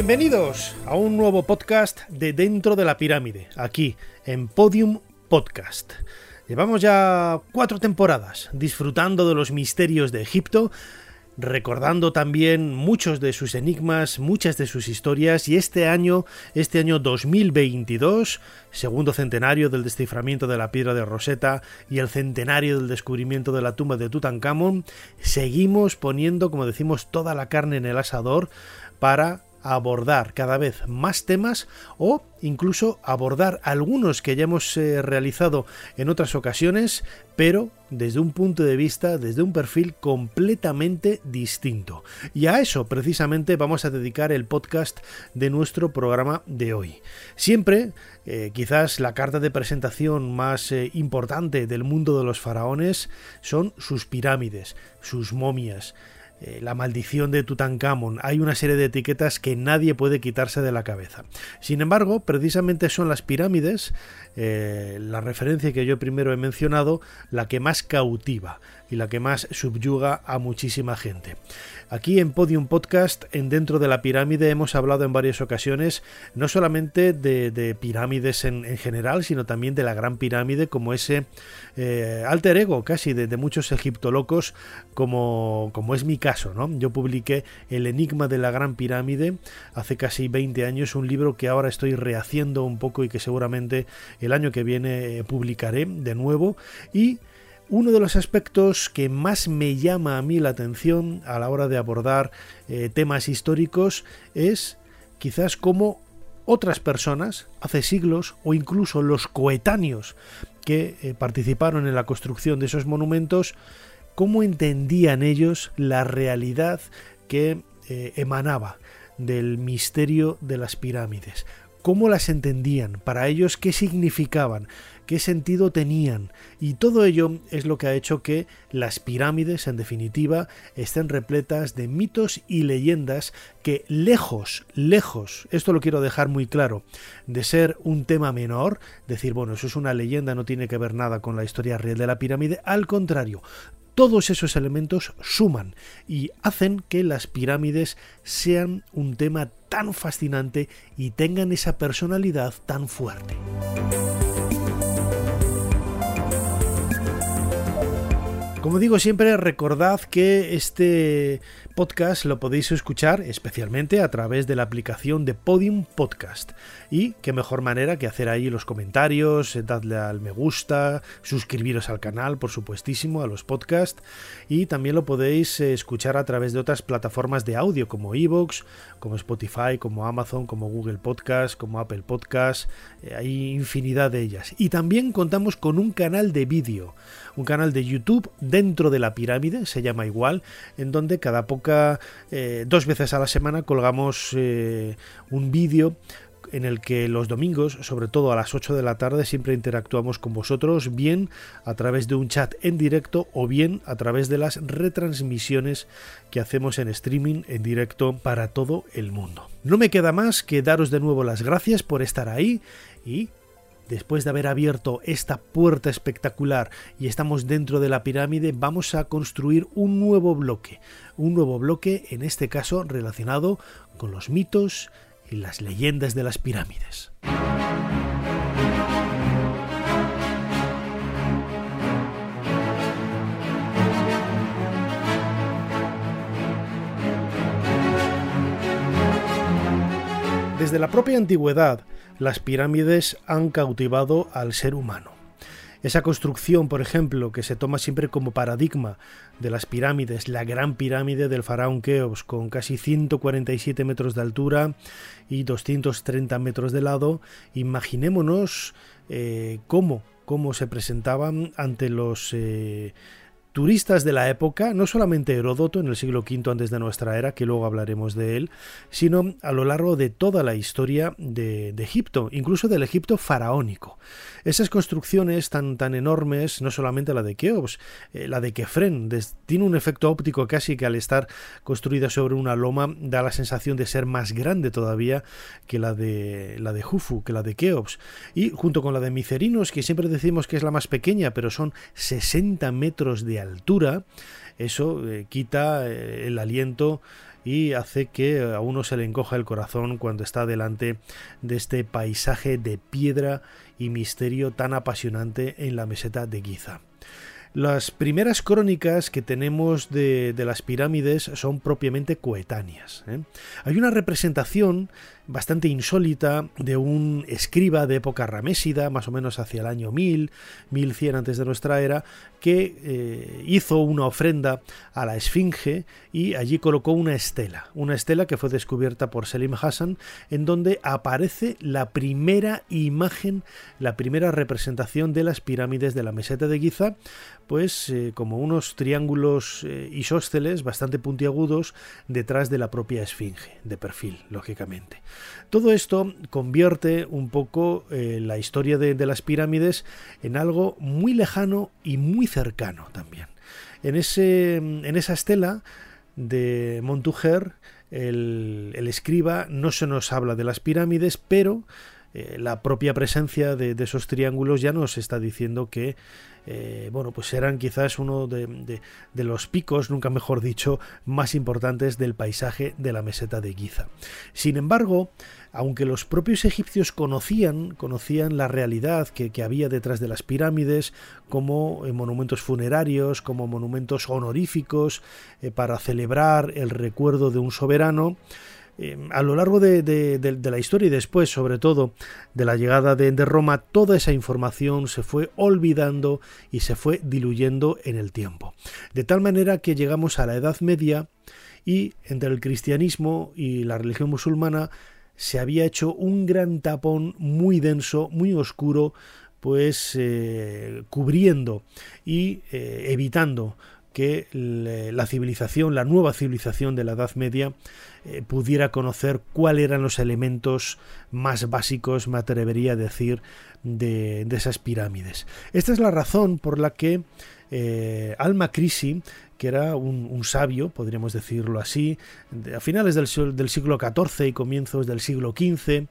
Bienvenidos a un nuevo podcast de Dentro de la Pirámide, aquí en Podium Podcast. Llevamos ya cuatro temporadas disfrutando de los misterios de Egipto, recordando también muchos de sus enigmas, muchas de sus historias y este año, este año 2022, segundo centenario del desciframiento de la piedra de Rosetta y el centenario del descubrimiento de la tumba de Tutankamón, seguimos poniendo, como decimos, toda la carne en el asador para abordar cada vez más temas o incluso abordar algunos que ya hemos eh, realizado en otras ocasiones, pero desde un punto de vista, desde un perfil completamente distinto. Y a eso precisamente vamos a dedicar el podcast de nuestro programa de hoy. Siempre, eh, quizás la carta de presentación más eh, importante del mundo de los faraones son sus pirámides, sus momias, eh, la maldición de Tutankamón. Hay una serie de etiquetas que nadie puede quitarse de la cabeza. Sin embargo, precisamente son las pirámides, eh, la referencia que yo primero he mencionado, la que más cautiva y la que más subyuga a muchísima gente. Aquí en Podium Podcast, en Dentro de la Pirámide, hemos hablado en varias ocasiones no solamente de, pirámides en, general, sino también de la Gran Pirámide como ese eh, alter ego casi de, muchos egiptolocos, como, como es mi caso. ¿no? Yo publiqué El Enigma de la Gran Pirámide hace casi 20 años, un libro que ahora estoy rehaciendo un poco y que seguramente el año que viene eh, publicaré de nuevo. Y uno de los aspectos que más me llama a mí la atención a la hora de abordar eh, temas históricos es quizás cómo otras personas, hace siglos, o incluso los coetáneos que eh, participaron en la construcción de esos monumentos, cómo entendían ellos la realidad que eh, emanaba del misterio de las pirámides, cómo las entendían, para ellos qué significaban, qué sentido tenían. Y todo ello es lo que ha hecho que las pirámides, en definitiva, estén repletas de mitos y leyendas que lejos, lejos, esto lo quiero dejar muy claro, de ser un tema menor, decir, bueno, eso es una leyenda, no tiene que ver nada con la historia real de la pirámide, al contrario, todos esos elementos suman y hacen que las pirámides sean un tema tan fascinante y tengan esa personalidad tan fuerte. Como digo siempre, recordad que este podcast lo podéis escuchar especialmente a través de la aplicación de Podium Podcast. Y qué mejor manera que hacer ahí los comentarios, eh, dadle al me gusta, suscribiros al canal, por supuestísimo, a los podcasts. Y también lo podéis eh, escuchar a través de otras plataformas de audio como Evox, como Spotify, como Amazon, como Google Podcast, como Apple Podcast. Eh, hay infinidad de ellas. Y también contamos con un canal de vídeo, un canal de YouTube dentro de la pirámide, se llama igual, en donde cada poca, eh, dos veces a la semana colgamos eh, un vídeo en el que los domingos, sobre todo a las 8 de la tarde, siempre interactuamos con vosotros, bien a través de un chat en directo o bien a través de las retransmisiones que hacemos en streaming en directo para todo el mundo. No me queda más que daros de nuevo las gracias por estar ahí y después de haber abierto esta puerta espectacular y estamos dentro de la pirámide, vamos a construir un nuevo bloque. Un nuevo bloque, en este caso, relacionado con los mitos, y las leyendas de las pirámides. Desde la propia antigüedad, las pirámides han cautivado al ser humano. Esa construcción, por ejemplo, que se toma siempre como paradigma de las pirámides, la gran pirámide del faraón Keops, con casi 147 metros de altura y 230 metros de lado, imaginémonos eh, cómo, cómo se presentaban ante los eh, turistas de la época, no solamente Heródoto en el siglo V antes de nuestra era, que luego hablaremos de él, sino a lo largo de toda la historia de, Egipto, incluso del Egipto faraónico. Esas construcciones tan, tan enormes, no solamente la de Keops, eh, la de Kefren, tiene un efecto óptico casi que al estar construida sobre una loma da la sensación de ser más grande todavía que la de, la de Jufu, que la de Keops. Y junto con la de Micerinos, que siempre decimos que es la más pequeña, pero son 60 metros de altura, eso eh, quita eh, el aliento y hace que a uno se le encoja el corazón cuando está delante de este paisaje de piedra y misterio tan apasionante en la meseta de Giza. Las primeras crónicas que tenemos de, las pirámides son propiamente coetáneas. ¿eh? Hay una representación bastante insólita de un escriba de época ramésida, más o menos hacia el año 1000, 1100 antes de nuestra era, que eh, hizo una ofrenda a la Esfinge y allí colocó una estela, una estela que fue descubierta por Selim Hassan, en donde aparece la primera imagen, la primera representación de las pirámides de la meseta de Giza, pues eh, como unos triángulos eh, isósceles bastante puntiagudos detrás de la propia Esfinge, de perfil, lógicamente. Todo esto convierte un poco eh, la historia de, las pirámides en algo muy lejano y muy cercano también. En, ese, en esa estela de Montuger, el, escriba no se nos habla de las pirámides, pero eh, la propia presencia de, esos triángulos ya nos está diciendo que eh, bueno, pues eran quizás uno de, los picos, nunca mejor dicho, más importantes del paisaje de la meseta de Giza. Sin embargo, aunque los propios egipcios conocían, conocían la realidad que, había detrás de las pirámides, como eh, monumentos funerarios, como monumentos honoríficos eh, para celebrar el recuerdo de un soberano, Em, a lo largo de, la historia y después, sobre todo, de la llegada de, Roma, toda esa información se fue olvidando y se fue diluyendo en el tiempo. De tal manera que llegamos a la Edad Media y entre el cristianismo y la religión musulmana se había hecho un gran tapón muy denso, muy oscuro, pues eh, cubriendo y eh, evitando que la civilización, la nueva civilización de la Edad Media, eh, pudiera conocer cuáles eran los elementos más básicos, me atrevería a decir, de, esas pirámides. Esta es la razón por la que eh, Alma Crisi, que era un, sabio, podríamos decirlo así, a finales del, del siglo XIV y comienzos del siglo XV,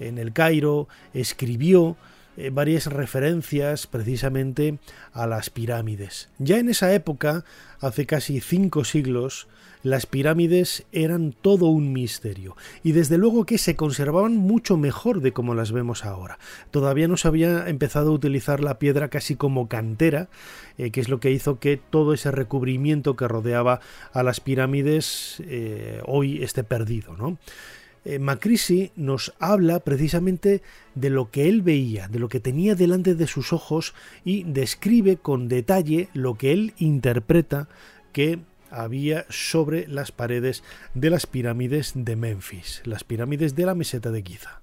en el Cairo, escribió eh, varias referencias precisamente a las pirámides. Ya en esa época, hace casi cinco siglos, las pirámides eran todo un misterio y desde luego que se conservaban mucho mejor de como las vemos ahora. Todavía no se había empezado a utilizar la piedra casi como cantera, eh, que es lo que hizo que todo ese recubrimiento que rodeaba a las pirámides eh, hoy esté perdido, ¿no? Eh, Macrisi nos habla precisamente de lo que él veía, de lo que tenía delante de sus ojos y describe con detalle lo que él interpreta que había sobre las paredes de las pirámides de Memphis, las pirámides de la meseta de Giza.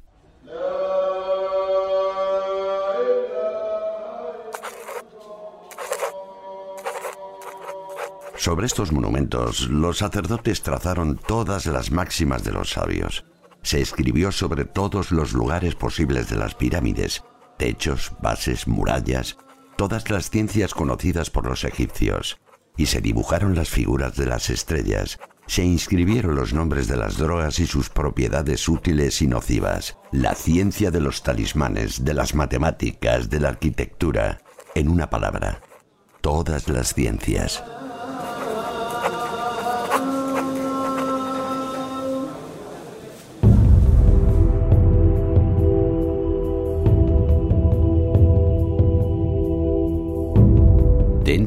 Sobre estos monumentos, los sacerdotes trazaron todas las máximas de los sabios. Se escribió sobre todos los lugares posibles de las pirámides, techos, bases, murallas, todas las ciencias conocidas por los egipcios, y se dibujaron las figuras de las estrellas, se inscribieron los nombres de las drogas y sus propiedades útiles y nocivas, la ciencia de los talismanes, de las matemáticas, de la arquitectura, en una palabra, todas las ciencias.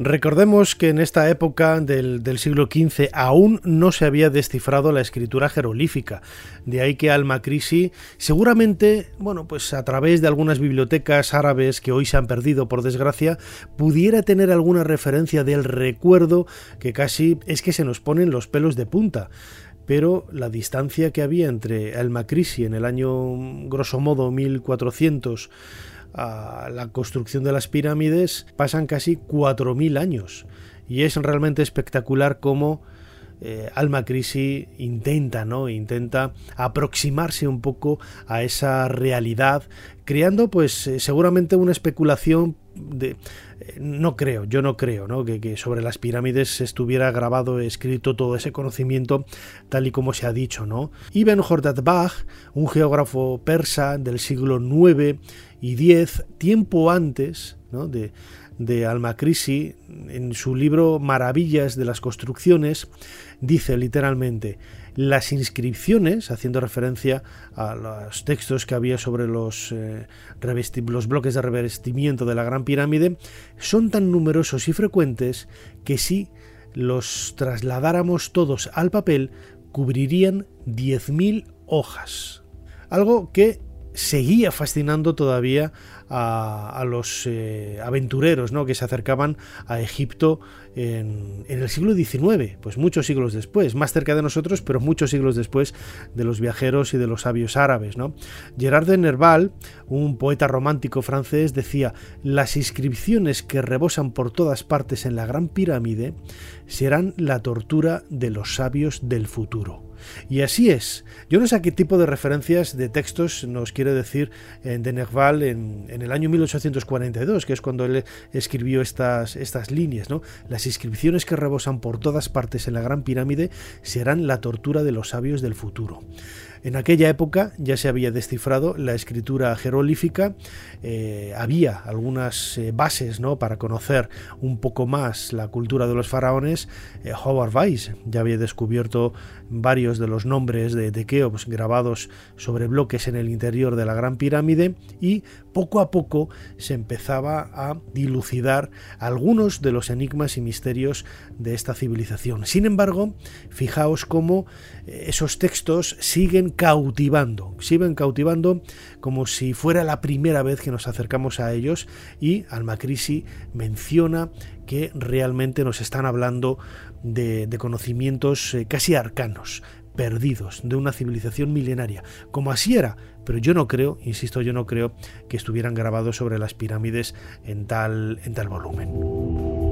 Recordemos que en esta época del, siglo XV aún no se había descifrado la escritura jerolífica, de ahí que Al-Makrisi seguramente, bueno, pues a través de algunas bibliotecas árabes que hoy se han perdido por desgracia, pudiera tener alguna referencia del recuerdo que casi es que se nos ponen los pelos de punta. Pero la distancia que había entre Al-Makrisi en el año grosso modo 1400 a la construcción de las pirámides pasan casi 4.000 años. Y es realmente espectacular cómo eh, Alma Crisi intenta, ¿no? Intenta aproximarse un poco a esa realidad, creando, pues, eh, seguramente una especulación de. Eh, no creo, yo no creo, ¿no? Que, sobre las pirámides estuviera grabado, escrito todo ese conocimiento, tal y como se ha dicho, ¿no? Ibn Bach, un geógrafo persa del siglo IX y X, tiempo antes, ¿no? De, de Almacrisi, en su libro Maravillas de las Construcciones, dice literalmente, las inscripciones, haciendo referencia a los textos que había sobre los, eh, los bloques de revestimiento de la Gran Pirámide, son tan numerosos y frecuentes que si los trasladáramos todos al papel, cubrirían 10.000 hojas. Algo que seguía fascinando todavía a, los eh, aventureros ¿no? que se acercaban a Egipto en, el siglo XIX, pues muchos siglos después, más cerca de nosotros, pero muchos siglos después de los viajeros y de los sabios árabes. ¿no? Gerard de Nerval, un poeta romántico francés, decía, las inscripciones que rebosan por todas partes en la Gran Pirámide serán la tortura de los sabios del futuro. Y así es. Yo no sé a qué tipo de referencias de textos nos quiere decir eh, de Nerval en, el año 1842, que es cuando él escribió estas, estas líneas. ¿no? Las inscripciones que rebosan por todas partes en la Gran Pirámide serán la tortura de los sabios del futuro. En aquella época ya se había descifrado la escritura jerolífica, eh, había algunas eh, bases ¿no? para conocer un poco más la cultura de los faraones. Eh, Howard Weiss ya había descubierto varios de los nombres de, de Keops grabados sobre bloques en el interior de la Gran Pirámide y poco a poco se empezaba a dilucidar algunos de los enigmas y misterios de esta civilización. Sin embargo, fijaos cómo esos textos siguen cautivando, siguen cautivando como si fuera la primera vez que nos acercamos a ellos y Almacrisi menciona que realmente nos están hablando de, conocimientos eh, casi arcanos, perdidos de una civilización milenaria, como así era, pero yo no creo, insisto, yo no creo que estuvieran grabados sobre las pirámides en tal, en tal volumen.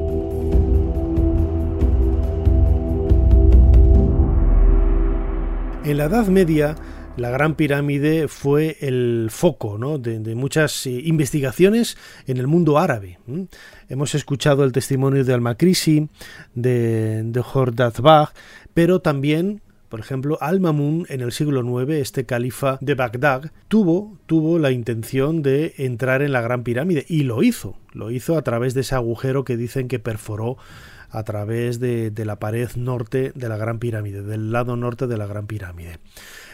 En la Edad Media, la Gran Pirámide fue el foco de, muchas eh, investigaciones en el mundo árabe. Hemos escuchado el testimonio de Al-Makrisi, de, de pero también por ejemplo, Al-Mamun en el siglo IX, este califa de Bagdad, tuvo la intención de entrar en la Gran Pirámide y lo hizo. Lo hizo a través de ese agujero que dicen que perforó a través de, la pared norte de la Gran Pirámide, del lado norte de la Gran Pirámide.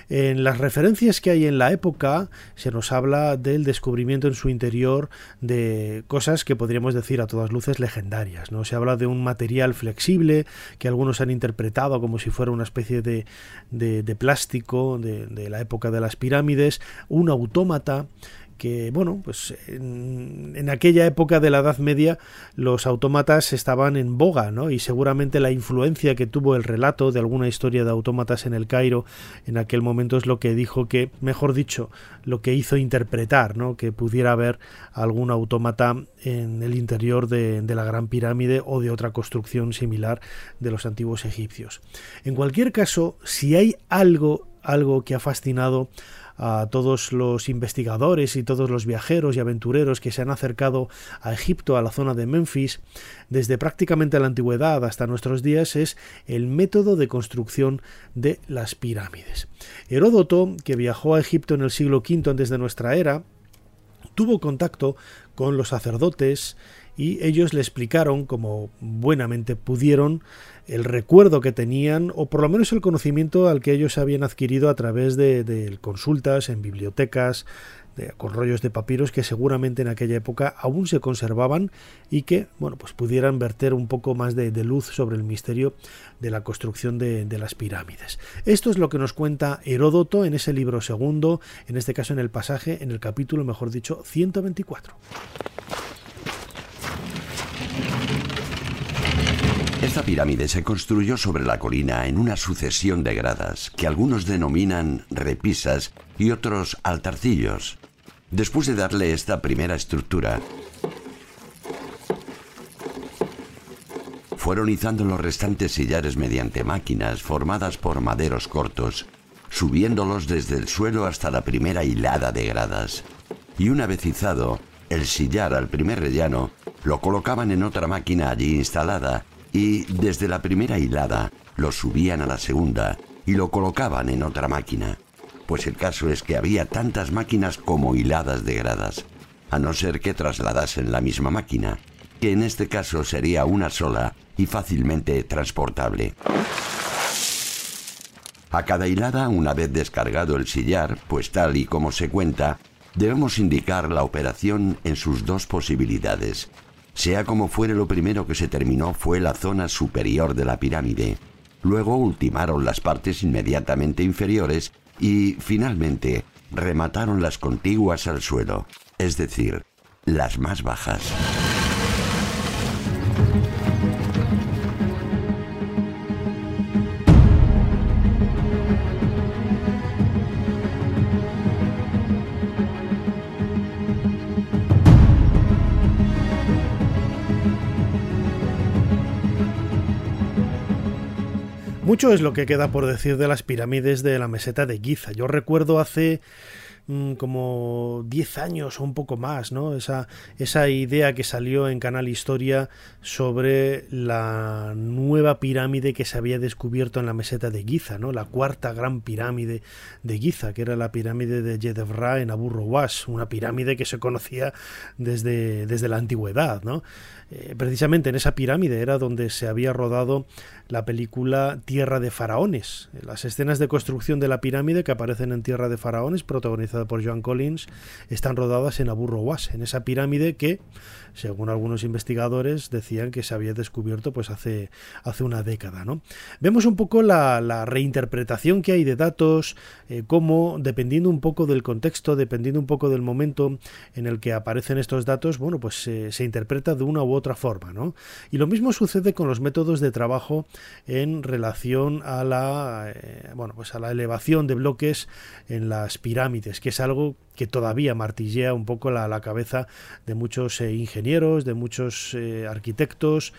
En las referencias que hay en la época se nos habla del descubrimiento en su interior de cosas que podríamos decir a todas luces legendarias. ¿no? Se habla de un material flexible que algunos han interpretado como si fuera una especie de, de, plástico de, de la época de las pirámides, un autómata que, bueno, pues en, aquella época de la Edad Media los autómatas estaban en boga, ¿no? Y seguramente la influencia que tuvo el relato de alguna historia de autómatas en el Cairo en aquel momento es lo que dijo que, mejor dicho, lo que hizo interpretar, ¿no? Que pudiera haber algún autómata en el interior de, de la Gran Pirámide o de otra construcción similar de los antiguos egipcios. En cualquier caso, si hay algo, algo que ha fascinado a todos los investigadores y todos los viajeros y aventureros que se han acercado a Egipto, a la zona de Memphis, desde prácticamente la antigüedad hasta nuestros días, es el método de construcción de las pirámides. Heródoto, que viajó a Egipto en el siglo V antes de nuestra era, tuvo contacto con los sacerdotes y ellos le explicaron, como buenamente pudieron, el recuerdo que tenían, o por lo menos el conocimiento al que ellos habían adquirido a través de, consultas en bibliotecas con rollos de papiros que seguramente en aquella época aún se conservaban y que bueno pues pudieran verter un poco más de, luz sobre el misterio de la construcción de, de, las pirámides. Esto es lo que nos cuenta Heródoto en ese libro segundo, en este caso en el pasaje, en el capítulo, mejor dicho, 124. Esta pirámide se construyó sobre la colina en una sucesión de gradas que algunos denominan repisas y otros altarcillos. Después de darle esta primera estructura, fueron izando los restantes sillares mediante máquinas formadas por maderos cortos, subiéndolos desde el suelo hasta la primera hilada de gradas. Y una vez izado, el sillar al primer rellano lo colocaban en otra máquina allí instalada y desde la primera hilada lo subían a la segunda y lo colocaban en otra máquina. Pues el caso es que había tantas máquinas como hiladas de gradas, a no ser que trasladasen la misma máquina, que en este caso sería una sola y fácilmente transportable. A cada hilada, una vez descargado el sillar, pues tal y como se cuenta, debemos indicar la operación en sus dos posibilidades, sea como fuere, lo primero que se terminó fue la zona superior de la pirámide. Luego ultimaron las partes inmediatamente inferiores y, finalmente, remataron las contiguas al suelo, es decir, las más bajas. Mucho es lo que queda por decir de las pirámides de la meseta de Giza. Yo recuerdo hace Mm, como 10 años o un poco más, ¿no? Esa, esa idea que salió en Canal Historia sobre la nueva pirámide que se había descubierto en la meseta de Giza, ¿no? La cuarta gran pirámide de Giza, que era la pirámide de Yedevra en Abu una pirámide que se conocía desde, desde la antigüedad, ¿no? Eh, precisamente en esa pirámide era donde se había rodado la película Tierra de Faraones. Las escenas de construcción de la pirámide que aparecen en Tierra de Faraones, por Joan Collins, están rodadas en Abu Rowas, en esa pirámide que según algunos investigadores, decían que se había descubierto pues hace, hace una década. ¿no? Vemos un poco la, reinterpretación que hay de datos, eh, cómo, dependiendo un poco del contexto, dependiendo un poco del momento en el que aparecen estos datos, bueno, pues se interpreta de una u otra forma. ¿no? Y lo mismo sucede con los métodos de trabajo en relación a la, eh, bueno, pues a la elevación de bloques en las pirámides, que es algo que todavía martillea un poco la, cabeza de muchos eh, ingenieros, de muchos eh, arquitectos,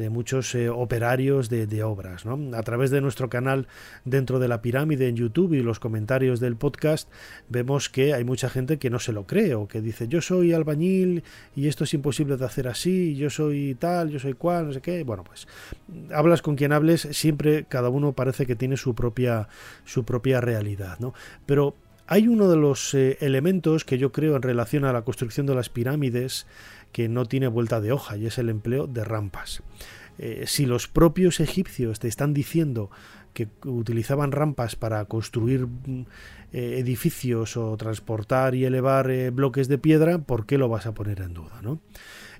de muchos eh, operarios de, obras. A través de nuestro canal dentro de la pirámide en YouTube y los comentarios del podcast vemos que hay mucha gente que no se lo cree o que dice yo soy albañil y esto es imposible de hacer así, yo soy tal, yo soy cual, no sé qué. Bueno, pues hablas con quien hables, siempre cada uno parece que tiene su propia, su propia realidad. ¿no? Pero hay uno de los eh, elementos que yo creo en relación a la construcción de las pirámides que no tiene vuelta de hoja y es el empleo de rampas. Eh, si los propios egipcios te están diciendo que utilizaban rampas para construir mm, eh, edificios o transportar y elevar bloques de piedra, ¿por qué lo vas a poner en duda? ¿no?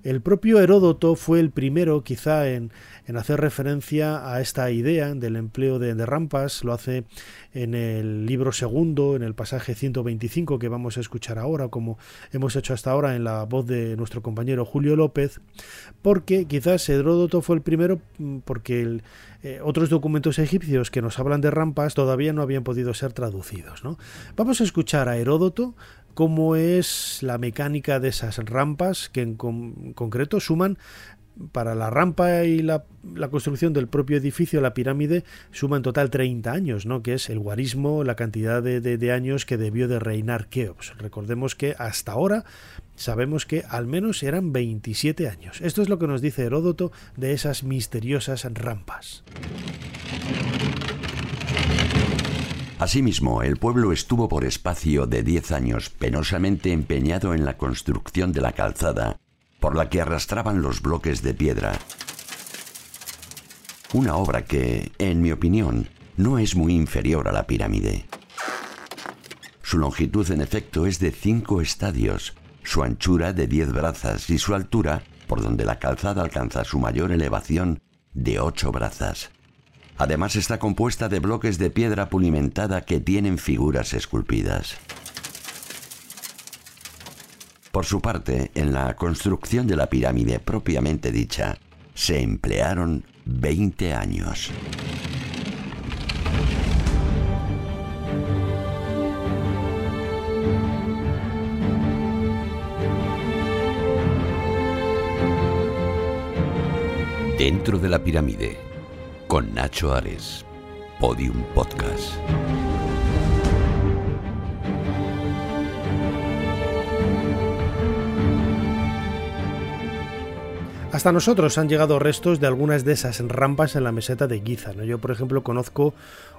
El propio Heródoto fue el primero quizá en, hacer referencia a esta idea del empleo de, rampas, lo hace en el libro segundo, en el pasaje 125 que vamos a escuchar ahora, como hemos hecho hasta ahora en la voz de nuestro compañero Julio López, porque quizás Heródoto fue el primero mm, porque eh, otros documentos egipcios que nos hablan de rampas todavía no habían podido ser traducidos. ¿no? Vamos a escuchar a Heródoto cómo es la mecánica de esas rampas que en concreto suman para la rampa y la, construcción del propio edificio, la pirámide, suma en total 30 años, ¿no? que es el guarismo, la cantidad de, años que debió de reinar Keops. Recordemos que hasta ahora sabemos que al menos eran 27 años. Esto es lo que nos dice Heródoto de esas misteriosas rampas. Asimismo, el pueblo estuvo por espacio de diez años penosamente empeñado en la construcción de la calzada, por la que arrastraban los bloques de piedra. Una obra que, en mi opinión, no es muy inferior a la pirámide. Su longitud en efecto es de 5 estadios, su anchura de 10 brazas y su altura, por donde la calzada alcanza su mayor elevación, de 8 brazas. Además está compuesta de bloques de piedra pulimentada que tienen figuras esculpidas. Por su parte, en la construcción de la pirámide propiamente dicha, se emplearon 20 años. Dentro de la pirámide, con Nacho Ares, Podium Podcast. Hasta nosotros han llegado restos de algunas de esas rampas en la meseta de Giza. Yo, por ejemplo, conozco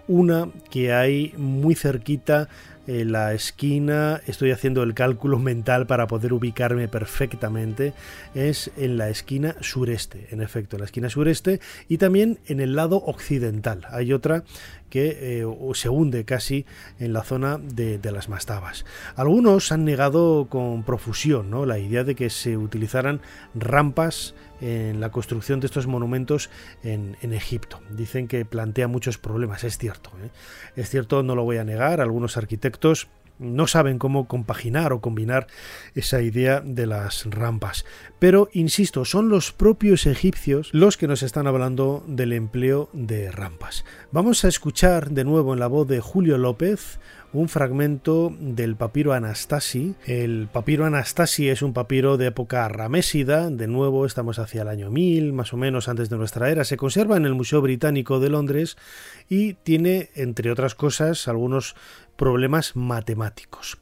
una que hay muy cerquita en la esquina, estoy haciendo el cálculo mental para poder ubicarme perfectamente, es en la esquina sureste, en efecto, en la esquina sureste y también en el lado occidental. Hay otra que eh, se hunde casi en la zona de, las mastabas. Algunos han negado con profusión ¿no? la idea de que se utilizaran rampas en la construcción de estos monumentos en, Egipto. Dicen que plantea muchos problemas, es cierto. ¿eh? Es cierto, no lo voy a negar, algunos arquitectos no saben cómo compaginar o combinar esa idea de las rampas. Pero, insisto, son los propios egipcios los que nos están hablando del empleo de rampas. Vamos a escuchar de nuevo en la voz de Julio López un fragmento del papiro Anastasi. El papiro Anastasi es un papiro de época ramésida, de nuevo estamos hacia el año 1000, más o menos antes de nuestra era. Se conserva en el Museo Británico de Londres y tiene, entre otras cosas, algunos problemas matemáticos.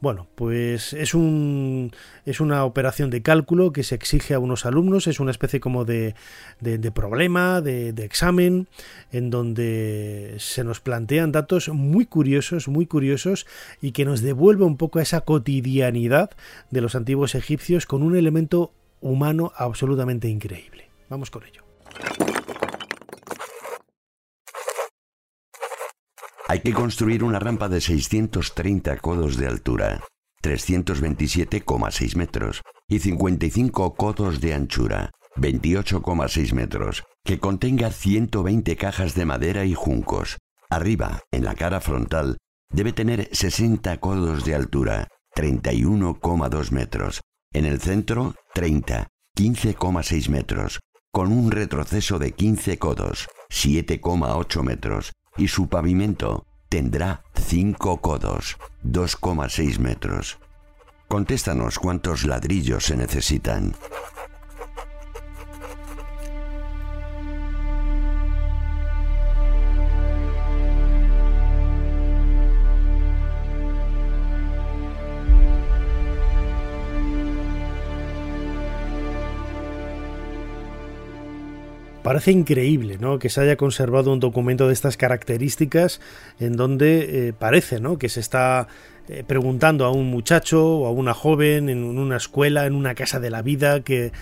Bueno, pues es, un, es una operación de cálculo que se exige a unos alumnos, es una especie como de, de, problema, de, de, examen, en donde se nos plantean datos muy curiosos, muy curiosos, y que nos devuelve un poco a esa cotidianidad de los antiguos egipcios con un elemento humano absolutamente increíble. Vamos con ello. Hay que construir una rampa de 630 codos de altura, 327,6 metros, y 55 codos de anchura, 28,6 metros, que contenga 120 cajas de madera y juncos. Arriba, en la cara frontal, debe tener 60 codos de altura, 31,2 metros. En el centro, 30, 15,6 metros, con un retroceso de 15 codos, 7,8 metros, y su pavimento tendrá 5 codos, 2,6 metros. Contéstanos cuántos ladrillos se necesitan. Parece increíble ¿no? que se haya conservado un documento de estas características en donde eh, parece ¿no? que se está eh, preguntando a un muchacho o a una joven en una escuela, en una casa de la vida, que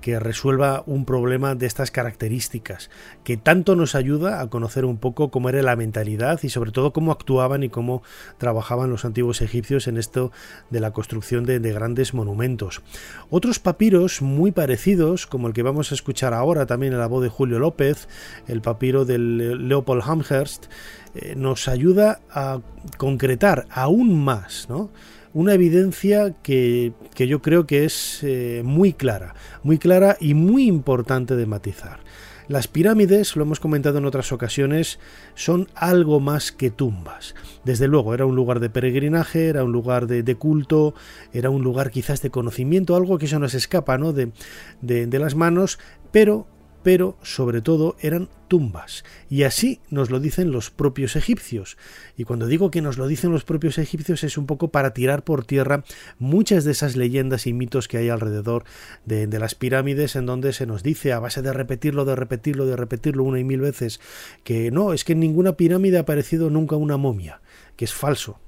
que resuelva un problema de estas características, que tanto nos ayuda a conocer un poco cómo era la mentalidad y sobre todo cómo actuaban y cómo trabajaban los antiguos egipcios en esto de la construcción de, grandes monumentos. Otros papiros muy parecidos, como el que vamos a escuchar ahora también en la voz de Julio López, el papiro del Leopold Amherst, eh, nos ayuda a concretar aún más, ¿no? Una evidencia que, yo creo que es eh, muy clara, muy clara y muy importante de matizar. Las pirámides, lo hemos comentado en otras ocasiones, son algo más que tumbas. Desde luego, era un lugar de peregrinaje, era un lugar de, culto, era un lugar quizás de conocimiento, algo que eso nos escapa ¿no? de, de las manos, pero pero sobre todo eran tumbas. Y así nos lo dicen los propios egipcios. Y cuando digo que nos lo dicen los propios egipcios es un poco para tirar por tierra muchas de esas leyendas y mitos que hay alrededor de, las pirámides en donde se nos dice a base de repetirlo, de repetirlo, de repetirlo una y mil veces que no, es que en ninguna pirámide ha aparecido nunca una momia, que es falso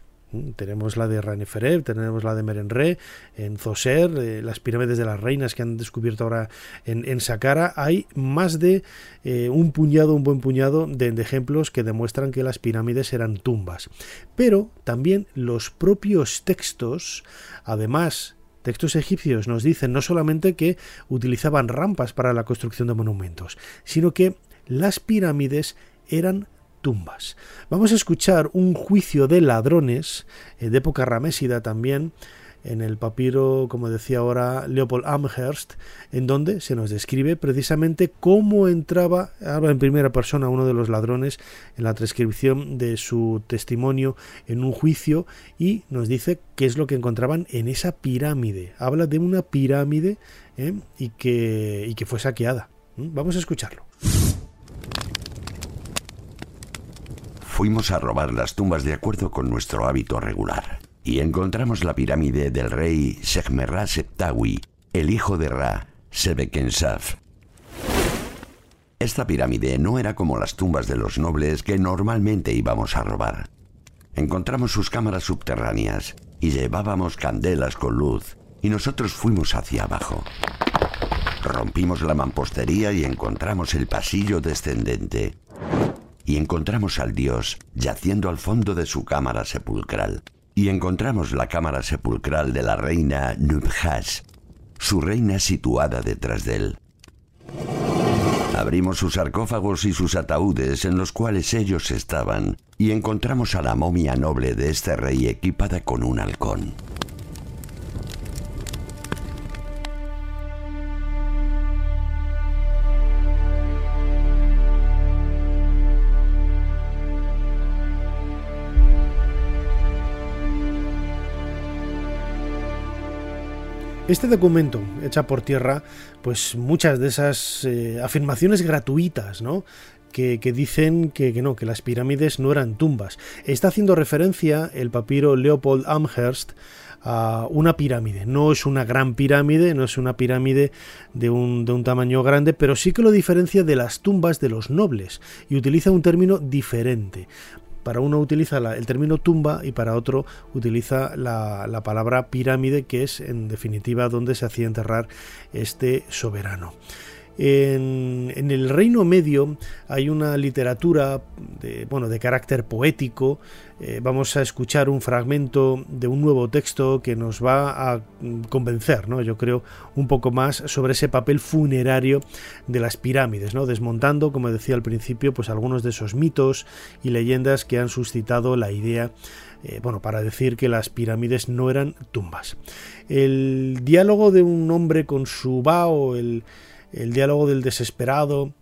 tenemos la de Ranefereb, tenemos la de Merenre, en Zoser, eh, las pirámides de las reinas que han descubierto ahora en, en Saqqara. Hay más de eh, un puñado, un buen puñado de, de, ejemplos que demuestran que las pirámides eran tumbas. Pero también los propios textos, además textos egipcios nos dicen no solamente que utilizaban rampas para la construcción de monumentos, sino que las pirámides eran tumbas. Vamos a escuchar un juicio de ladrones, eh, de época ramésida también, en el papiro, como decía ahora Leopold Amherst, en donde se nos describe precisamente cómo entraba, en primera persona uno de los ladrones en la transcripción de su testimonio en un juicio y nos dice qué es lo que encontraban en esa pirámide. Habla de una pirámide ¿eh? y, que, y que fue saqueada. ¿Mm? Vamos a escucharlo. Fuimos a robar las tumbas de acuerdo con nuestro hábito regular y encontramos la pirámide del rey Shechmerra Septawi, el hijo de Ra, Sebekensaf. Esta pirámide no era como las tumbas de los nobles que normalmente íbamos a robar. Encontramos sus cámaras subterráneas y llevábamos candelas con luz y nosotros fuimos hacia abajo. Rompimos la mampostería y encontramos el pasillo descendente y encontramos al dios yaciendo al fondo de su cámara sepulcral. Y encontramos la cámara sepulcral de la reina Nubhash, su reina situada detrás de él. Abrimos sus sarcófagos y sus ataúdes en los cuales ellos estaban, y encontramos a la momia noble de este rey equipada con un halcón. Este documento echa por tierra pues muchas de esas eh, afirmaciones gratuitas, ¿no? Que, dicen que, que, no, que las pirámides no eran tumbas. Está haciendo referencia el papiro Leopold Amherst a una pirámide. No es una gran pirámide, no es una pirámide de un, de un tamaño grande, pero sí que lo diferencia de las tumbas de los nobles y utiliza un término diferente. Para uno utiliza el término tumba y para otro utiliza la, la, palabra pirámide, que es en definitiva donde se hacía enterrar este soberano. En, el Reino Medio hay una literatura de, bueno, de carácter poético. Eh, vamos a escuchar un fragmento de un nuevo texto que nos va a convencer, ¿no? yo creo, un poco más sobre ese papel funerario de las pirámides, ¿no? desmontando, como decía al principio, pues algunos de esos mitos y leyendas que han suscitado la idea eh, bueno, para decir que las pirámides no eran tumbas. El diálogo de un hombre con su bao, el, el diálogo del desesperado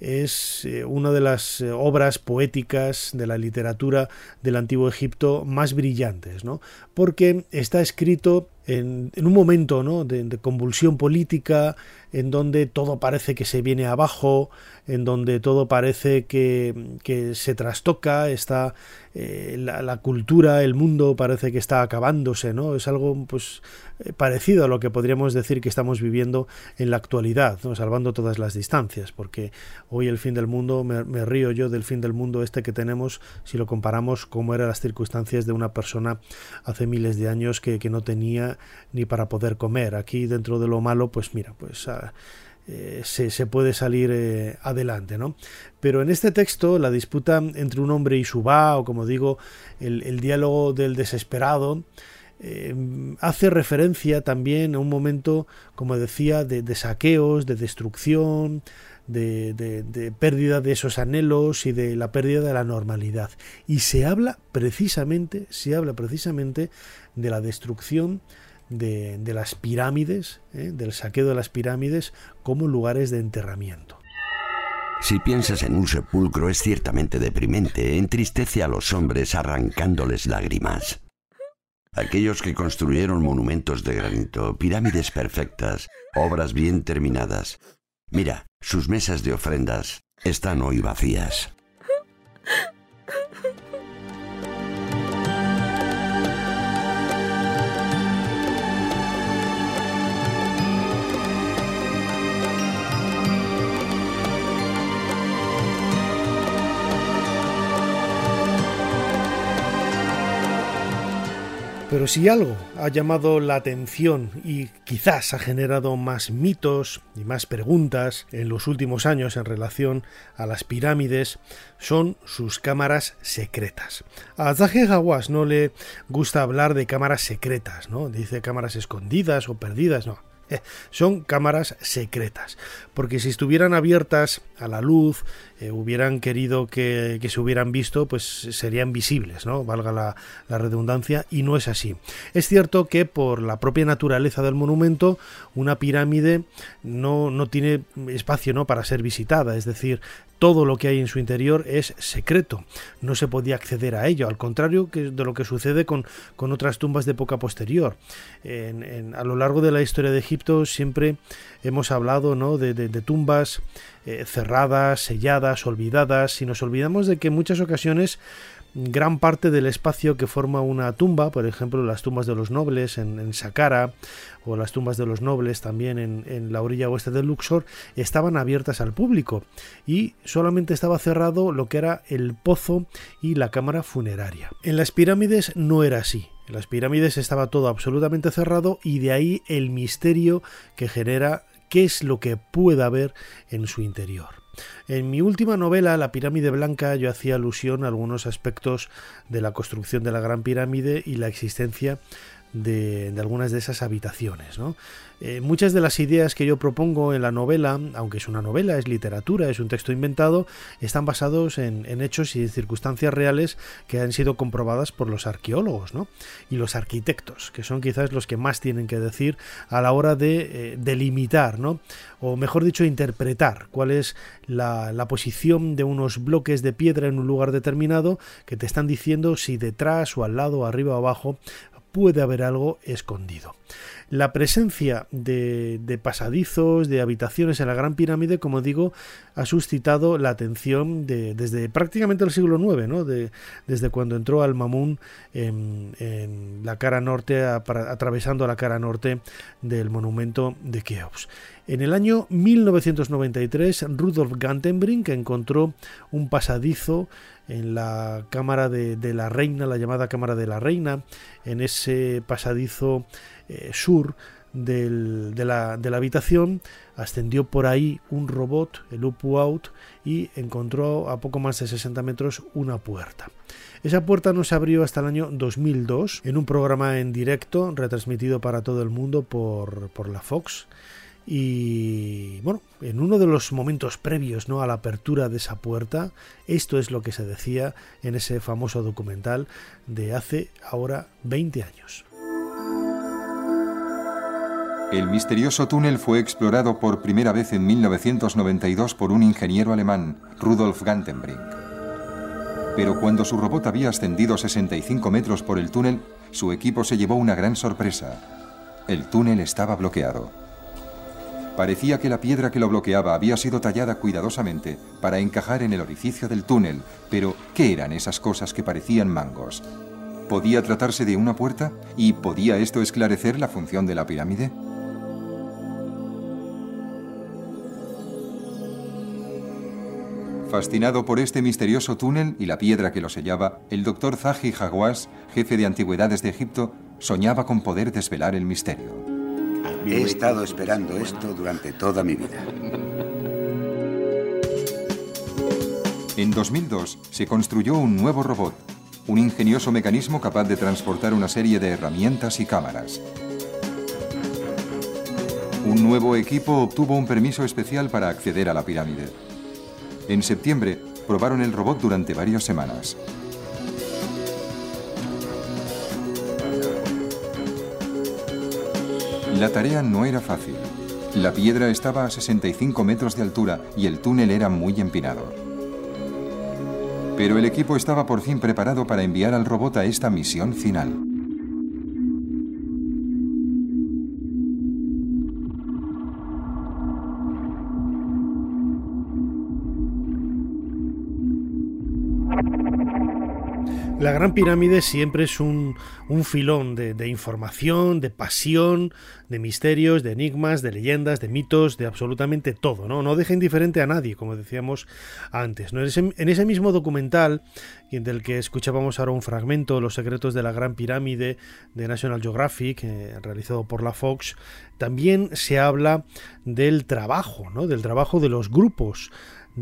es eh, una de las eh, obras poéticas de la literatura del antiguo Egipto más brillantes, ¿no? porque está escrito en, un momento ¿no? de, convulsión política, en donde todo parece que se viene abajo, en donde todo parece que, que se trastoca, está eh, la, cultura, el mundo parece que está acabándose, ¿no? Es algo pues eh, parecido a lo que podríamos decir que estamos viviendo en la actualidad, ¿no? salvando todas las distancias, porque hoy el fin del mundo, me, río yo del fin del mundo este que tenemos si lo comparamos cómo eran las circunstancias de una persona hace miles de años que, no tenía ni para poder comer. Aquí dentro de lo malo, pues mira, pues... Ah, eh, se, puede salir eh, adelante. ¿no? Pero en este texto, la disputa entre un hombre y su va, o como digo, el, diálogo del desesperado, eh, hace referencia también a un momento, como decía, de, saqueos, de destrucción, de, de, pérdida de esos anhelos y de la pérdida de la normalidad. Y se habla precisamente, se habla precisamente de la destrucción de, las pirámides, ¿eh? del saqueo de las pirámides, como lugares de enterramiento. Si piensas en un sepulcro es ciertamente deprimente, entristece a los hombres arrancándoles lágrimas. Aquellos que construyeron monumentos de granito, pirámides perfectas, obras bien terminadas. Mira, sus mesas de ofrendas están hoy vacías. Pero si algo ha llamado la atención y quizás ha generado más mitos y más preguntas en los últimos años en relación a las pirámides, son sus cámaras secretas. A Zahe Hawass no le gusta hablar de cámaras secretas, ¿no? Dice cámaras escondidas o perdidas, no. son cámaras secretas, porque si estuvieran abiertas a la luz, eh, hubieran querido que, se hubieran visto, pues serían visibles, ¿no? Valga la, redundancia, y no es así. Es cierto que por la propia naturaleza del monumento, una pirámide no, no tiene espacio ¿no? para ser visitada, es decir, todo lo que hay en su interior es secreto, no se podía acceder a ello, al contrario que de lo que sucede con, con otras tumbas de época posterior. a lo largo de la historia de Egipto siempre hemos hablado ¿no? de, tumbas eh, cerradas, selladas, olvidadas, y nos olvidamos de que en muchas ocasiones gran parte del espacio que forma una tumba, por ejemplo las tumbas de los nobles en, en Saqqara o las tumbas de los nobles también en, en, la orilla oeste del Luxor, estaban abiertas al público y solamente estaba cerrado lo que era el pozo y la cámara funeraria. En las pirámides no era así. En las pirámides estaba todo absolutamente cerrado y de ahí el misterio que genera qué es lo que pueda haber en su interior. En mi última novela, La pirámide blanca, yo hacía alusión a algunos aspectos de la construcción de la Gran Pirámide y la existencia de, algunas de esas habitaciones. ¿no? Eh, muchas de las ideas que yo propongo en la novela, aunque es una novela, es literatura, es un texto inventado, están basados en, hechos y circunstancias reales que han sido comprobadas por los arqueólogos ¿no? y los arquitectos, que son quizás los que más tienen que decir a la hora de eh, delimitar, ¿no? o mejor dicho, interpretar cuál es la posición de unos bloques de piedra en un lugar determinado que te están diciendo si detrás o al lado, arriba o abajo puede haber algo escondido. La presencia de, pasadizos, de habitaciones en la Gran Pirámide, como digo, ha suscitado la atención de, desde prácticamente el siglo IX, ¿no? de, desde cuando entró al Mamun en, la cara norte, atravesando la cara norte del monumento de Keops. En el año 1993, Rudolf Gantenbrink encontró un pasadizo en la cámara de, la reina, la llamada cámara de la reina, en ese pasadizo eh, sur de, la, habitación, ascendió por ahí un robot, el Upu Out, y encontró a poco más de 60 metros una puerta. Esa puerta no se abrió hasta el año 2002 en un programa en directo retransmitido para todo el mundo por la Fox y bueno, en uno de los momentos previos ¿no? a la apertura de esa puerta, esto es lo que se decía en ese famoso documental de hace ahora 20 años. El misterioso túnel fue explorado por primera vez en 1992 por un ingeniero alemán, Rudolf Gantenbrink. Pero cuando su robot había ascendido 65 metros por el túnel, su equipo se llevó una gran sorpresa. El túnel estaba bloqueado. Parecía que la piedra que lo bloqueaba había sido tallada cuidadosamente para encajar en el orificio del túnel, pero ¿qué eran esas cosas que parecían mangos? ¿Podía tratarse de una puerta? ¿Y podía esto esclarecer la función de la pirámide? Fascinado por este misterioso túnel y la piedra que lo sellaba, el doctor Zahi Hawass, jefe de antigüedades de Egipto, soñaba con poder desvelar el misterio. He estado esperando esto durante toda mi vida. En 2002 se construyó un nuevo robot, un ingenioso mecanismo capaz de transportar una serie de herramientas y cámaras. Un nuevo equipo obtuvo un permiso especial para acceder a la pirámide. En septiembre probaron el robot durante varias semanas. La tarea no era fácil. La piedra estaba a 65 metros de altura y el túnel era muy empinado. Pero el equipo estaba por fin preparado para enviar al robot a esta misión final. La Gran Pirámide siempre es un, filón de, información, de pasión, de misterios, de enigmas, de leyendas, de mitos, de absolutamente todo, ¿no? No deja indiferente a nadie, como decíamos antes. ¿no? En, ese, en ese mismo documental, del que escuchábamos ahora un fragmento, Los secretos de la Gran Pirámide, de National Geographic, eh, realizado por la Fox, también se habla del trabajo, ¿no? Del trabajo de los grupos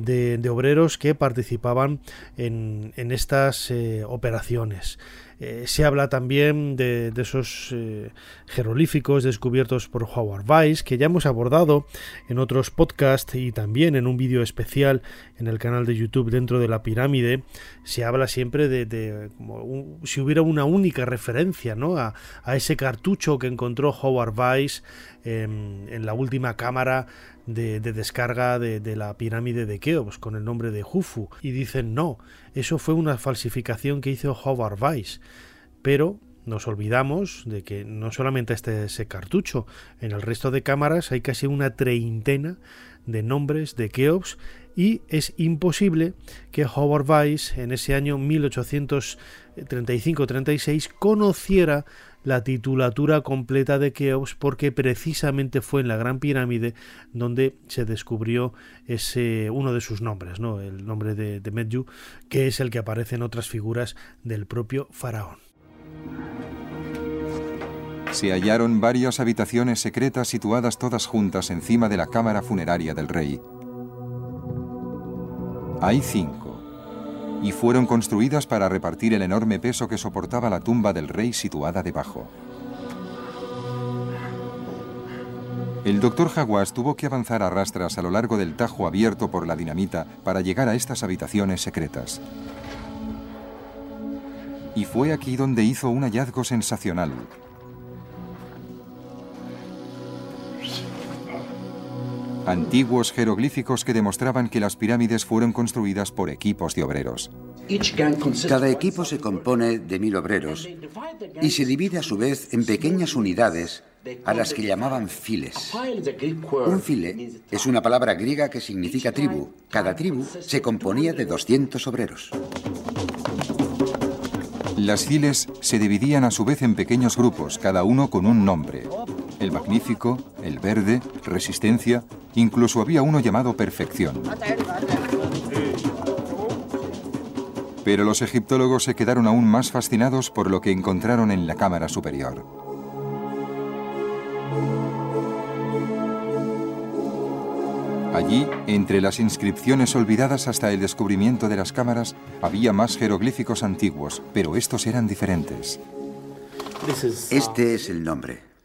de, obreros que participaban en, estas eh, operaciones. Eh, se habla también de, esos eh, descubiertos por Howard Weiss, que ya hemos abordado en otros podcasts y también en un vídeo especial en el canal de YouTube dentro de la pirámide. Se habla siempre de, como si hubiera una única referencia ¿no? a, ese cartucho que encontró Howard Weiss en la última cámara de, descarga de, la pirámide de Keops con el nombre de Jufu y dicen no, eso fue una falsificación que hizo Howard Weiss. Pero nos olvidamos de que no solamente este ese cartucho, en el resto de cámaras hay casi una treintena de nombres de Keops y es imposible que Howard Weiss en ese año 1835-36 conociera la titulatura completa de Keops porque precisamente fue en la Gran Pirámide donde se descubrió ese uno de sus nombres, ¿no? el nombre de, de Medju, que es el que aparece en otras figuras del propio faraón. Se hallaron varias habitaciones secretas situadas todas juntas encima de la cámara funeraria del rey. Hay cinco y fueron construidas para repartir el enorme peso que soportaba la tumba del rey situada debajo. El doctor Jaguas tuvo que avanzar a rastras a lo largo del tajo abierto por la dinamita para llegar a estas habitaciones secretas. Y fue aquí donde hizo un hallazgo sensacional. Antiguos jeroglíficos que demostraban que las pirámides fueron construidas por equipos de obreros. Cada equipo se compone de mil obreros y se divide a su vez en pequeñas unidades a las que llamaban files. Un file es una palabra griega que significa tribu. Cada tribu se componía de 200 obreros. Las files se dividían a su vez en pequeños grupos, cada uno con un nombre. El Magnífico, el Verde, Resistencia, incluso había uno llamado Perfección. Pero los egiptólogos se quedaron aún más fascinados por lo que encontraron en la cámara superior. Allí, entre las inscripciones olvidadas hasta el descubrimiento de las cámaras, había más jeroglíficos antiguos, pero estos eran diferentes. Este es el nombre.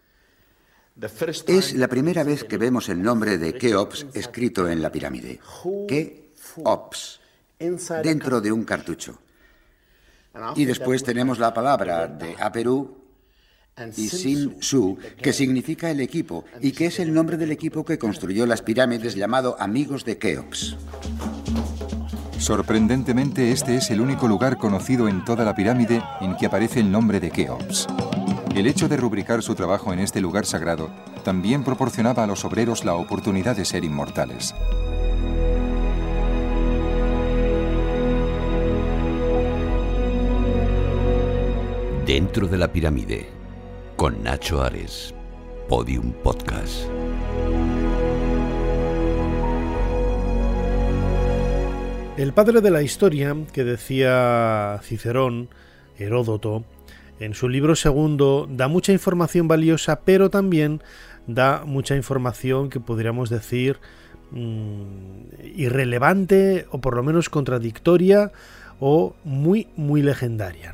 Es la primera vez que vemos el nombre de Keops escrito en la pirámide. Keops, dentro de un cartucho. Y después tenemos la palabra de Aperú y Sin Su, que significa el equipo y que es el nombre del equipo que construyó las pirámides llamado Amigos de Keops. Sorprendentemente, este es el único lugar conocido en toda la pirámide en que aparece el nombre de Keops. El hecho de rubricar su trabajo en este lugar sagrado también proporcionaba a los obreros la oportunidad de ser inmortales. Dentro de la pirámide, con Nacho Ares, Podium Podcast. El padre de la historia, que decía Cicerón, Heródoto, en su libro segundo da mucha información valiosa, pero también da mucha información que podríamos decir mm, irrelevante o por lo menos contradictoria o muy, muy legendaria.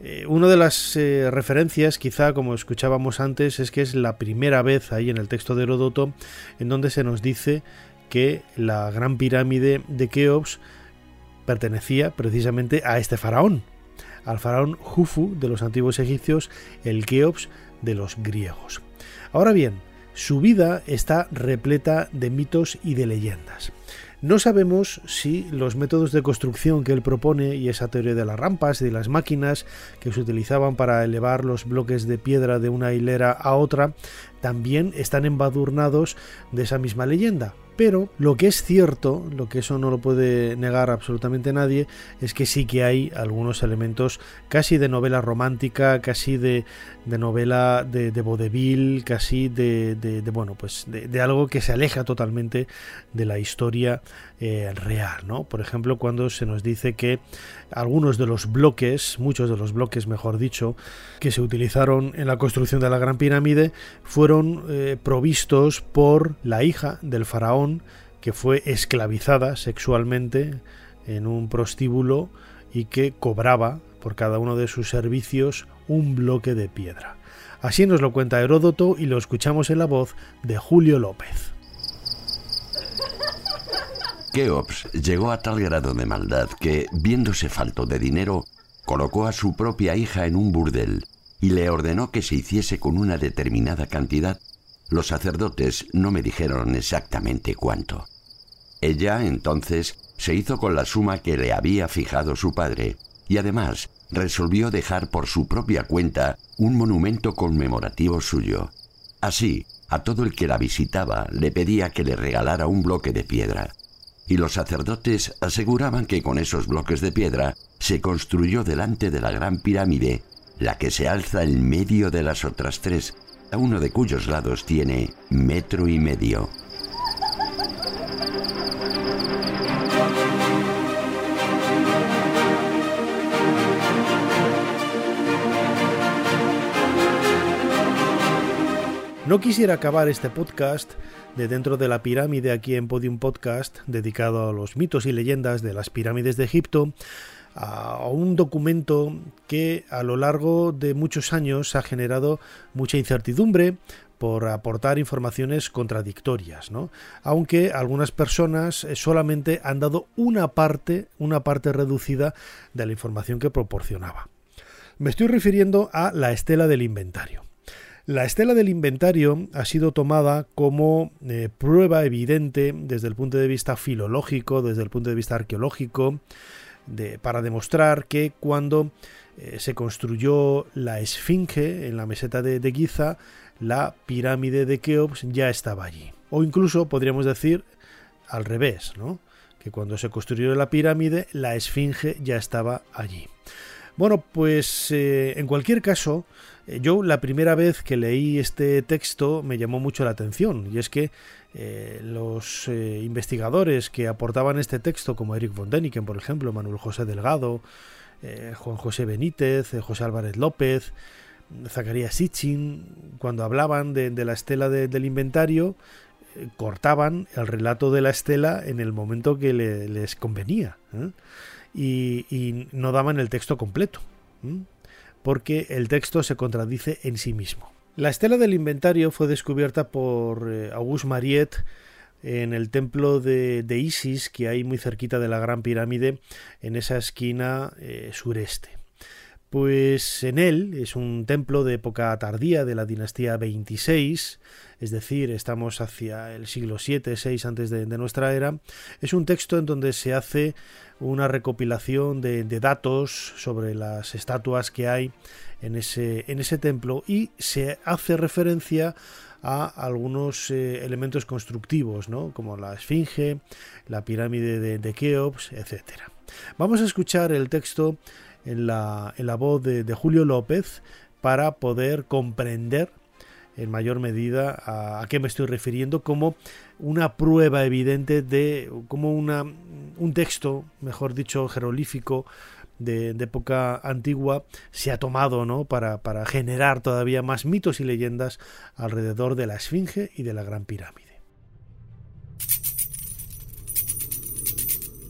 Eh, una de las eh, referencias, quizá como escuchábamos antes, es que es la primera vez ahí en el texto de Heródoto en donde se nos dice que la gran pirámide de Keops pertenecía precisamente a este faraón, al faraón Jufu de los antiguos egipcios, el Keops de los griegos. Ahora bien, su vida está repleta de mitos y de leyendas. No sabemos si los métodos de construcción que él propone y esa teoría de las rampas y de las máquinas que se utilizaban para elevar los bloques de piedra de una hilera a otra también están embadurnados de esa misma leyenda. Pero lo que es cierto, lo que eso no lo puede negar absolutamente nadie, es que sí que hay algunos elementos casi de novela romántica, casi de, novela de, de vodevil, casi de, bueno, pues de, algo que se aleja totalmente de la historia eh, real, ¿no? Por ejemplo, cuando se nos dice que algunos de los bloques, muchos de los bloques, mejor dicho, que se utilizaron en la construcción de la Gran Pirámide, fueron eh, provistos por la hija del faraón que fue esclavizada sexualmente en un prostíbulo y que cobraba por cada uno de sus servicios un bloque de piedra. Así nos lo cuenta Heródoto y lo escuchamos en la voz de Julio López. Keops llegó a tal grado de maldad que, viéndose falto de dinero, colocó a su propia hija en un burdel y le ordenó que se hiciese con una determinada cantidad los sacerdotes no me dijeron exactamente cuánto. Ella, entonces, se hizo con la suma que le había fijado su padre, y además resolvió dejar por su propia cuenta un monumento conmemorativo suyo. Así, a todo el que la visitaba le pedía que le regalara un bloque de piedra, y los sacerdotes aseguraban que con esos bloques de piedra se construyó delante de la gran pirámide, la que se alza en medio de las otras tres, uno de cuyos lados tiene metro y medio. No quisiera acabar este podcast de dentro de la pirámide aquí en Podium Podcast, dedicado a los mitos y leyendas de las pirámides de Egipto, a un documento que a lo largo de muchos años ha generado mucha incertidumbre por aportar informaciones contradictorias, ¿no? aunque algunas personas eh, solamente han dado una parte, una parte reducida de la información que proporcionaba. Me estoy refiriendo a la estela del inventario. La estela del inventario ha sido tomada como eh, prueba evidente desde el punto de vista filológico, desde el punto de vista arqueológico, para demostrar que cuando eh, se construyó la Esfinge en la meseta de, Giza, la pirámide de Keops ya estaba allí. O incluso podríamos decir al revés, ¿no? que cuando se construyó la pirámide, la Esfinge ya estaba allí. Bueno, pues eh, en cualquier caso, yo la primera vez que leí este texto me llamó mucho la atención, y es que eh, los eh, investigadores que aportaban este texto, como Eric von Däniken, por ejemplo, Manuel José Delgado, eh, Juan José Benítez, José Álvarez López, Zacarías Sitchin, cuando hablaban de, la estela del inventario, cortaban el relato de la estela en el momento que les convenía y, no daban el texto completo, porque el texto se contradice en sí mismo. La estela del inventario fue descubierta por eh, Auguste Mariette en el templo de, Isis que hay muy cerquita de la Gran Pirámide en esa esquina eh, sureste. Pues en él es un templo de época tardía de la dinastía 26, es decir, estamos hacia el siglo 7, 6 antes de, nuestra era. Es un texto en donde se hace una recopilación de, de datos sobre las estatuas que hay en ese, en ese templo y se hace referencia a algunos eh, elementos constructivos, ¿no? como la esfinge, la pirámide de, Keops, etc. Vamos a escuchar el texto en la, en la voz de, Julio López para poder comprender en mayor medida a, qué me estoy refiriendo como una prueba evidente de como una, un texto, mejor dicho, jerolífico de, época antigua se ha tomado ¿no? para, para generar todavía más mitos y leyendas alrededor de la Esfinge y de la Gran Pirámide.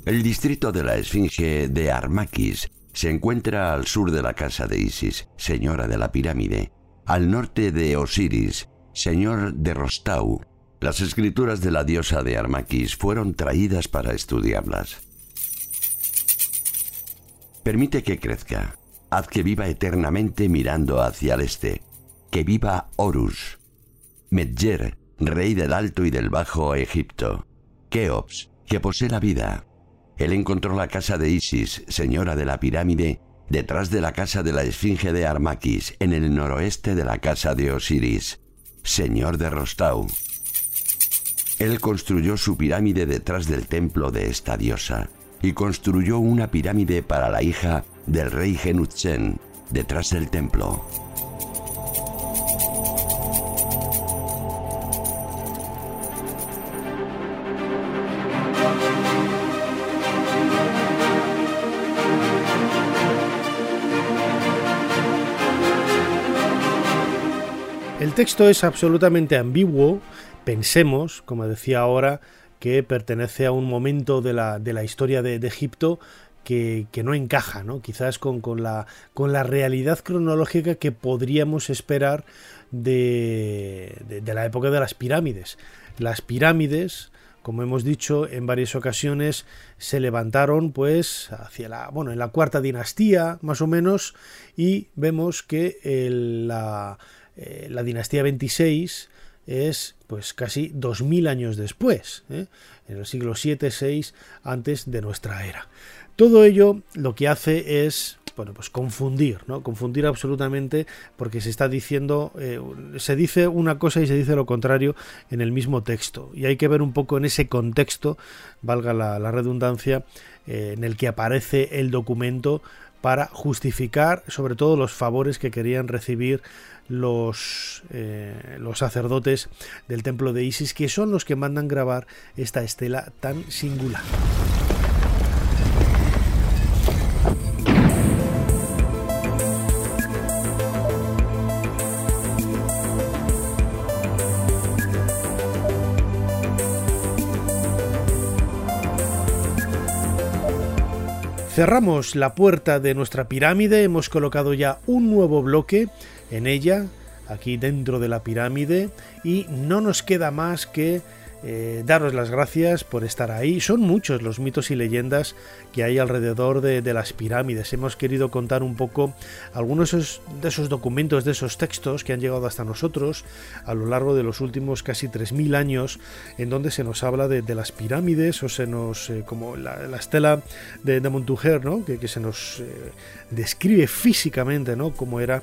El distrito de la Esfinge de Armakis se encuentra al sur de la casa de Isis, señora de la pirámide, al norte de Osiris, señor de Rostau. Las escrituras de la diosa de Armakis fueron traídas para estudiarlas. Permite que crezca. Haz que viva eternamente mirando hacia el este. Que viva Horus. Medjer, rey del Alto y del Bajo Egipto. Keops, que posee la vida. Él encontró la casa de Isis, señora de la pirámide, detrás de la casa de la Esfinge de Armakis, en el noroeste de la casa de Osiris. señor de Rostau. Él construyó su pirámide detrás del templo de esta diosa y construyó una pirámide para la hija del rey Genutzen detrás del templo. El texto es absolutamente ambiguo, pensemos, como decía ahora, que pertenece a un momento de la, de la historia de, Egipto que, no encaja, ¿no? quizás con, la, con la realidad cronológica que podríamos esperar de, de, la época de las pirámides. Las pirámides, como hemos dicho en varias ocasiones, se levantaron pues hacia la, bueno, en la cuarta dinastía más o menos y vemos que la eh, la dinastía 26 es pues casi 2000 años después, ¿eh? en el siglo 7 6 antes de nuestra era. Todo ello lo que hace es bueno, pues confundir, ¿no? Confundir absolutamente porque se está diciendo, eh, se dice una cosa y se dice lo contrario en el mismo texto. Y hay que ver un poco en ese contexto, valga la, redundancia, en el que aparece el documento para justificar sobre todo los favores que querían recibir los, eh, los sacerdotes del templo de Isis, que son los que mandan grabar esta estela tan singular. Cerramos la puerta de nuestra pirámide, hemos colocado ya un nuevo bloque en ella, aquí dentro de la pirámide, y no nos queda más que eh, daros las gracias por estar ahí. Son muchos los mitos y leyendas que hay alrededor de, las pirámides. Hemos querido contar un poco algunos de esos, documentos, de esos textos que han llegado hasta nosotros a lo largo de los últimos casi 3.000 años, en donde se nos habla de, las pirámides o se nos, eh, como la, estela de, Montujer, ¿no? que, se nos eh, describe físicamente ¿no? cómo era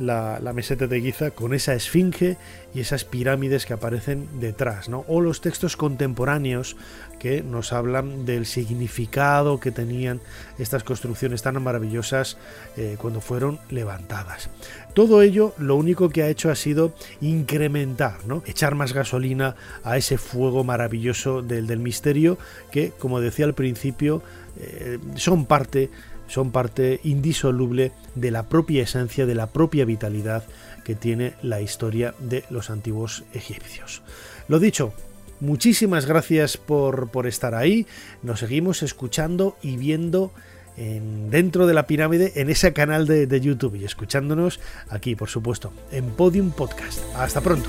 la, meseta de Giza con esa esfinge y esas pirámides que aparecen detrás, o los textos contemporáneos que nos hablan del significado que tenían estas construcciones tan maravillosas eh, cuando fueron levantadas. Todo ello lo único que ha hecho ha sido incrementar, echar más gasolina a ese fuego maravilloso del, del misterio que, como decía al principio, eh, son parte son parte indisoluble de la propia esencia, de la propia vitalidad que tiene la historia de los antiguos egipcios. Lo dicho, muchísimas gracias por, por estar ahí. Nos seguimos escuchando y viendo en, dentro de la pirámide en ese canal de, de YouTube y escuchándonos aquí, por supuesto, en Podium Podcast. Hasta pronto.